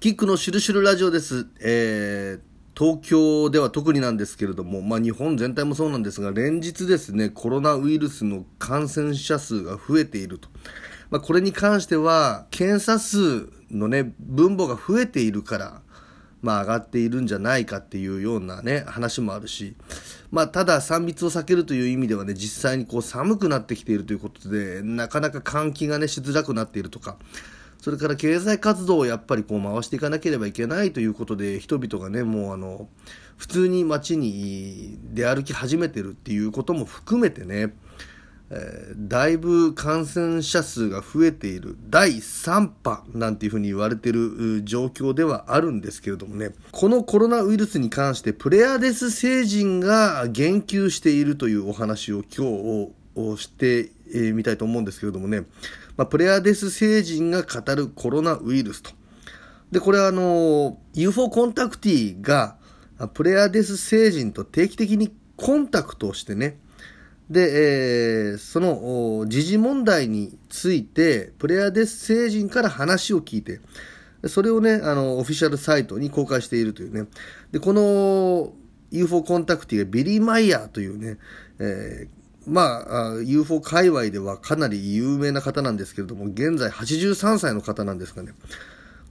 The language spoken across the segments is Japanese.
キックのシュルシルラジオです。えー、東京では特になんですけれども、まあ日本全体もそうなんですが、連日ですね、コロナウイルスの感染者数が増えていると。まあこれに関しては、検査数のね、分母が増えているから、まあ上がっているんじゃないかっていうようなね、話もあるし、まあただ3密を避けるという意味ではね、実際にこう寒くなってきているということで、なかなか換気がね、しづらくなっているとか、それから経済活動をやっぱりこう回していかなければいけないということで、人々がね、もうあの、普通に街に出歩き始めてるっていうことも含めてね、えー、だいぶ感染者数が増えている。第3波なんていうふうに言われている状況ではあるんですけれどもね、このコロナウイルスに関してプレアデス星人が言及しているというお話を今日してみたいと思うんですけれどもね、まあ、プレアデス星人が語るコロナウイルスと。で、これはあの、UFO コンタクティが、プレアデス星人と定期的にコンタクトをしてね、で、えー、その時事問題について、プレアデス星人から話を聞いて、それをね、あの、オフィシャルサイトに公開しているというね。で、この UFO コンタクティがビリー・マイヤーというね、えー、まあ、UFO 界隈ではかなり有名な方なんですけれども、現在83歳の方なんですがね、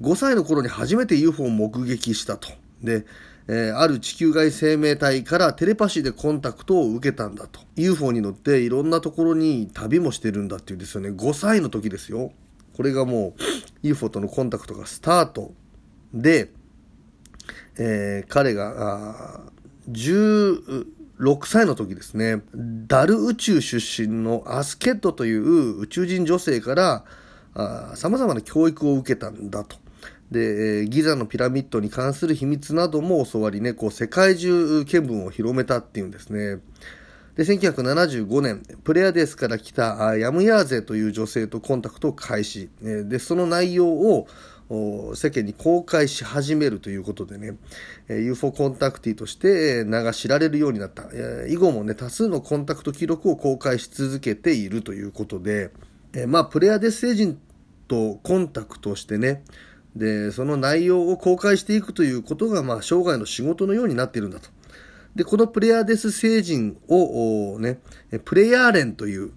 5歳の頃に初めて UFO を目撃したと。で、えー、ある地球外生命体からテレパシーでコンタクトを受けたんだと。UFO に乗っていろんなところに旅もしてるんだっていうんですよね。5歳の時ですよ。これがもう UFO とのコンタクトがスタートで、えー、彼が、10、6歳の時ですね、ダル宇宙出身のアスケットという宇宙人女性から様々な教育を受けたんだと。で、ギザのピラミッドに関する秘密なども教わりね、こう世界中見聞を広めたっていうんですね。で、1975年、プレアデスから来たヤムヤーゼという女性とコンタクトを開始。で、その内容を世間に公開し始めるということでね、UFO コンタクティとして名が知られるようになった。以後もね、多数のコンタクト記録を公開し続けているということで、まあ、プレアデス星人とコンタクトしてね、で、その内容を公開していくということが、まあ、生涯の仕事のようになっているんだと。で、このプレアデス星人をね、プレイヤーレンという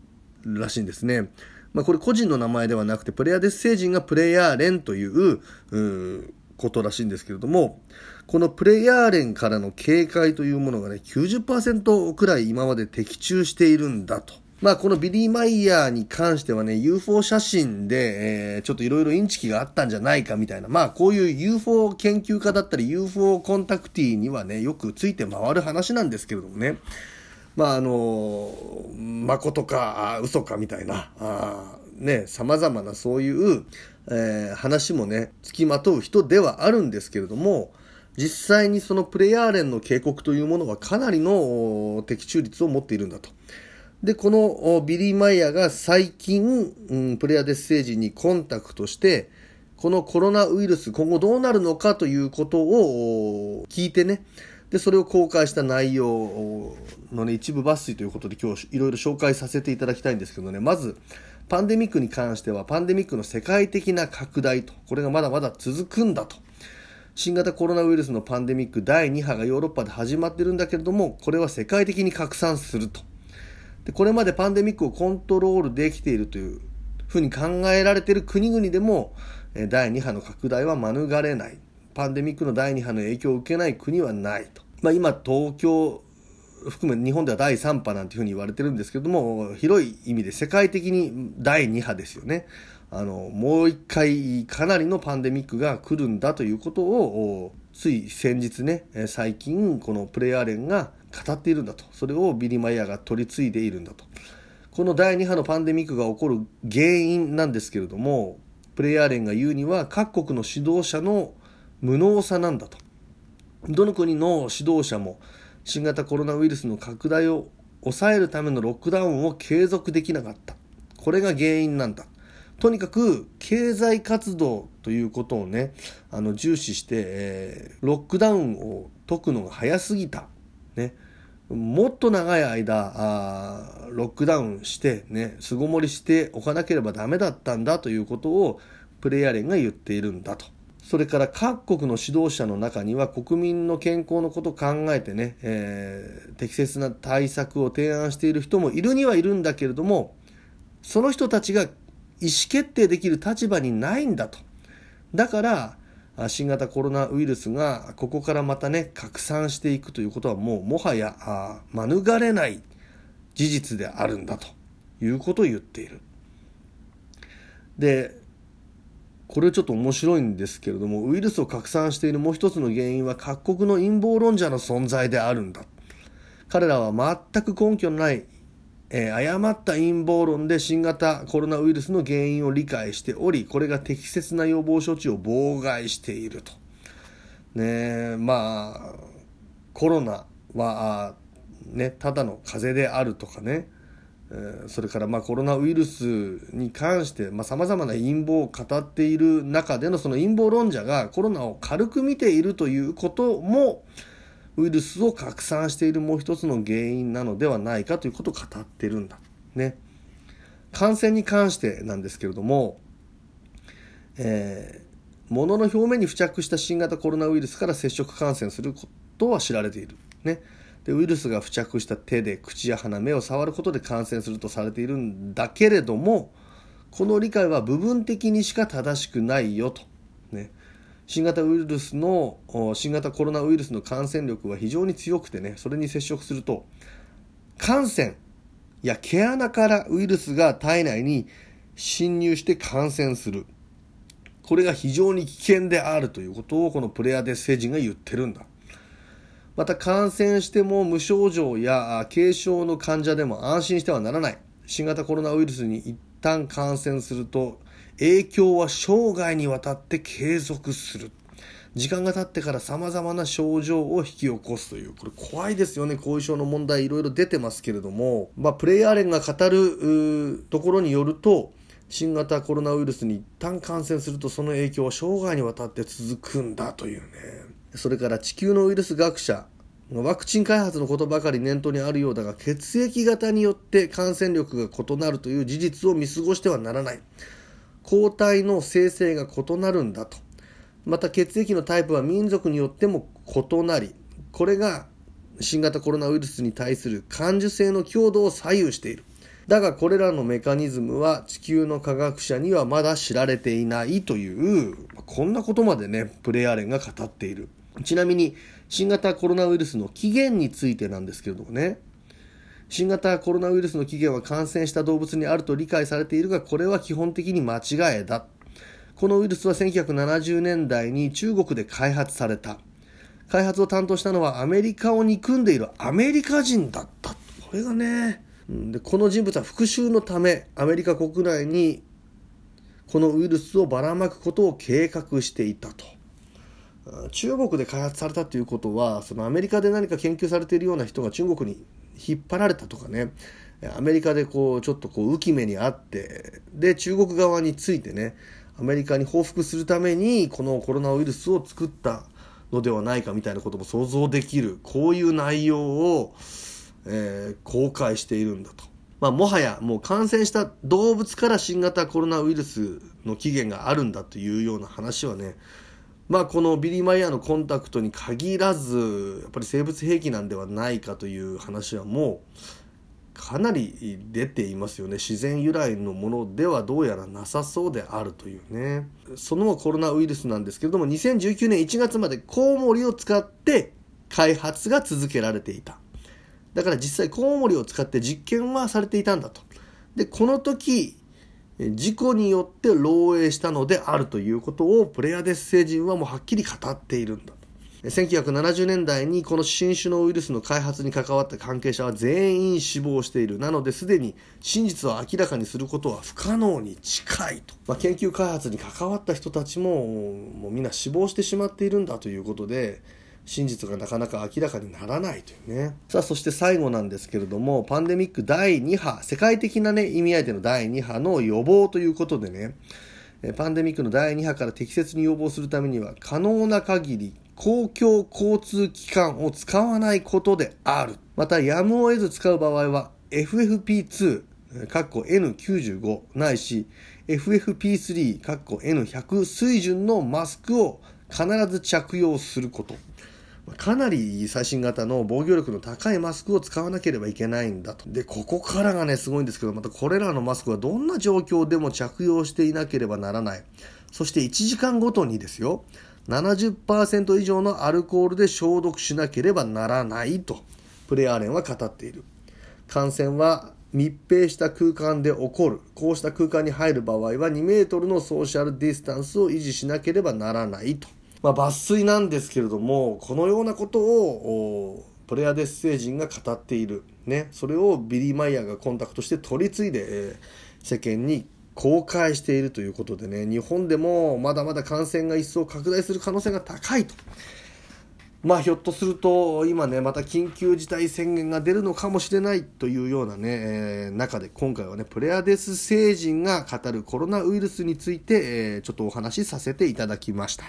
らしいんですね。まあ、これ個人の名前ではなくて、プレアデス星人がプレイヤーレンという、うことらしいんですけれども、このプレイヤーレンからの警告というものがね、90%くらい今まで的中しているんだと。まあ、このビリー・マイヤーに関してはね、UFO 写真で、えー、ちょっといろいろインチキがあったんじゃないかみたいな、まあ、こういう UFO 研究家だったり、UFO コンタクティにはね、よくついて回る話なんですけれどもね。まああの誠か嘘かみたいなあね様々なそういう、えー、話もね付きまとう人ではあるんですけれども実際にそのプレイヤー連の警告というものはかなりの的中率を持っているんだと。で、このビリー・マイヤーが最近、うん、プレイヤーデス星人にコンタクトして、このコロナウイルス今後どうなるのかということを聞いてね、で、それを公開した内容のね、一部抜粋ということで今日いろいろ紹介させていただきたいんですけどね、まず、パンデミックに関しては、パンデミックの世界的な拡大と、これがまだまだ続くんだと。新型コロナウイルスのパンデミック第2波がヨーロッパで始まってるんだけれども、これは世界的に拡散すると。で、これまでパンデミックをコントロールできているというふうに考えられている国々でも、第2波の拡大は免れない。パンデミックの第2波の影響を受けない国はないと。まあ、今、東京含め日本では第3波なんていうふうに言われてるんですけども、広い意味で世界的に第2波ですよね。あの、もう一回かなりのパンデミックが来るんだということを、つい先日ね、最近このプレイヤー連が語っているんだと。それをビリ・マイヤーが取り継いでいるんだと。この第2波のパンデミックが起こる原因なんですけれども、プレイヤー連が言うには各国の指導者の無能さなんだと。どの国の指導者も新型コロナウイルスの拡大を抑えるためのロックダウンを継続できなかった。これが原因なんだ。とにかく経済活動ということをね、あの重視して、えー、ロックダウンを解くのが早すぎた。ね。もっと長い間、あロックダウンしてね、巣ごもりしておかなければダメだったんだということをプレイヤー連が言っているんだと。それから各国の指導者の中には国民の健康のことを考えてね、えー、適切な対策を提案している人もいるにはいるんだけれども、その人たちが意思決定できる立場にないんだと。だから、新型コロナウイルスがここからまたね、拡散していくということはもうもはや免れない事実であるんだということを言っている。で、これちょっと面白いんですけれどもウイルスを拡散しているもう一つの原因は各国の陰謀論者の存在であるんだ。彼らは全く根拠のない、えー、誤った陰謀論で新型コロナウイルスの原因を理解しておりこれが適切な予防処置を妨害していると。ねまあコロナはねただの風邪であるとかね。それからまコロナウイルスに関してさまざ、まな陰謀を語っている中でのその陰謀論者がコロナを軽く見ているということもウイルスを拡散しているもう一つの原因なのではないかということを語ってるんだ。ね。感染に関してなんですけれども、えー、物の表面に付着した新型コロナウイルスから接触感染することは知られている。ね。でウイルスが付着した手で口や鼻目を触ることで感染するとされているんだけれどもこの理解は部分的にしか正しくないよと、ね、新型ウイルスの新型コロナウイルスの感染力は非常に強くてねそれに接触すると感染や毛穴からウイルスが体内に侵入して感染する。これが非常に危険であるということをこのプレアデス星人が言ってるんだ。また感染しても無症状や軽症の患者でも安心してはならない。新型コロナウイルスに一旦感染すると影響は生涯にわたって継続する。時間が経ってから様々な症状を引き起こすという、これ怖いですよね。後遺症の問題いろいろ出てますけれども、まあ、プレイヤー連が語るところによると、新型コロナウイルスに一旦感染するとその影響は生涯にわたって続くんだというね。それから地球のウイルス学者、ワクチン開発のことばかり念頭にあるようだが、血液型によって感染力が異なるという事実を見過ごしてはならない。抗体の生成が異なるんだと。また血液のタイプは民族によっても異なり、これが新型コロナウイルスに対する感受性の強度を左右している。だがこれらのメカニズムは地球の科学者にはまだ知られていないという、こんなことまでね、プレイヤー連が語っている。ちなみに、新型コロナウイルスの起源についてなんですけれどもね、新型コロナウイルスの起源は感染した動物にあると理解されているが、これは基本的に間違いだ。このウイルスは1970年代に中国で開発された。開発を担当したのはアメリカを憎んでいるアメリカ人だった。これがね、でこの人物は復讐のためアメリカ国内にこのウイルスをばらまくことを計画していたと。中国で開発されたということはそのアメリカで何か研究されているような人が中国に引っ張られたとかねアメリカでこうちょっとこう浮き目にあってで中国側についてねアメリカに報復するためにこのコロナウイルスを作ったのではないかみたいなことも想像できるこういう内容を、えー、公開しているんだと。まあ、もはやもう感染した動物から新型コロナウイルスの起源があるんだというような話はねまあ、このビリー・マイヤーのコンタクトに限らずやっぱり生物兵器なんではないかという話はもうかなり出ていますよね。自然由来のものではどうやらなさそうであるというね。そのコロナウイルスなんですけれども2019年1月までコウモリを使って開発が続けられていた。だから実際コウモリを使って実験はされていたんだと。でこの時事故によって漏洩したのであるということをプレアデス星人はもうはっきり語っているんだ。1970年代にこの新種のウイルスの開発に関わった関係者は全員死亡している。なのですでに真実を明らかにすることは不可能に近いと。まあ、研究開発に関わった人たちももうみんな死亡してしまっているんだということで、真実がなかなか明らかにならないというね。さあ、そして最後なんですけれども、パンデミック第2波、世界的なね、意味合いでの第2波の予防ということでね、パンデミックの第2波から適切に予防するためには、可能な限り公共交通機関を使わないことである。また、やむを得ず使う場合は、FFP2、括弧 N95 ないし FFP3 N100 水準のマスクを必ず着用することかなり最新型の防御力の高いマスクを使わなければいけないんだと。で、ここからがね、すごいんですけど、またこれらのマスクはどんな状況でも着用していなければならない。そして1時間ごとにですよ、70%以上のアルコールで消毒しなければならないと、プレアーレンは語っている。感染は密閉した空間で起こる。こうした空間に入る場合は2メートルのソーシャルディスタンスを維持しなければならないと。まあ、抜粋なんですけれども、このようなことを、プレアデス星人が語っている。ね。それをビリー・マイヤーがコンタクトして取り継いで、えー、世間に公開しているということでね、日本でもまだまだ感染が一層拡大する可能性が高いと。まあひょっとすると今ねまた緊急事態宣言が出るのかもしれないというようなね、えー、中で今回はねプレアデス星人が語るコロナウイルスについて、えー、ちょっとお話しさせていただきました。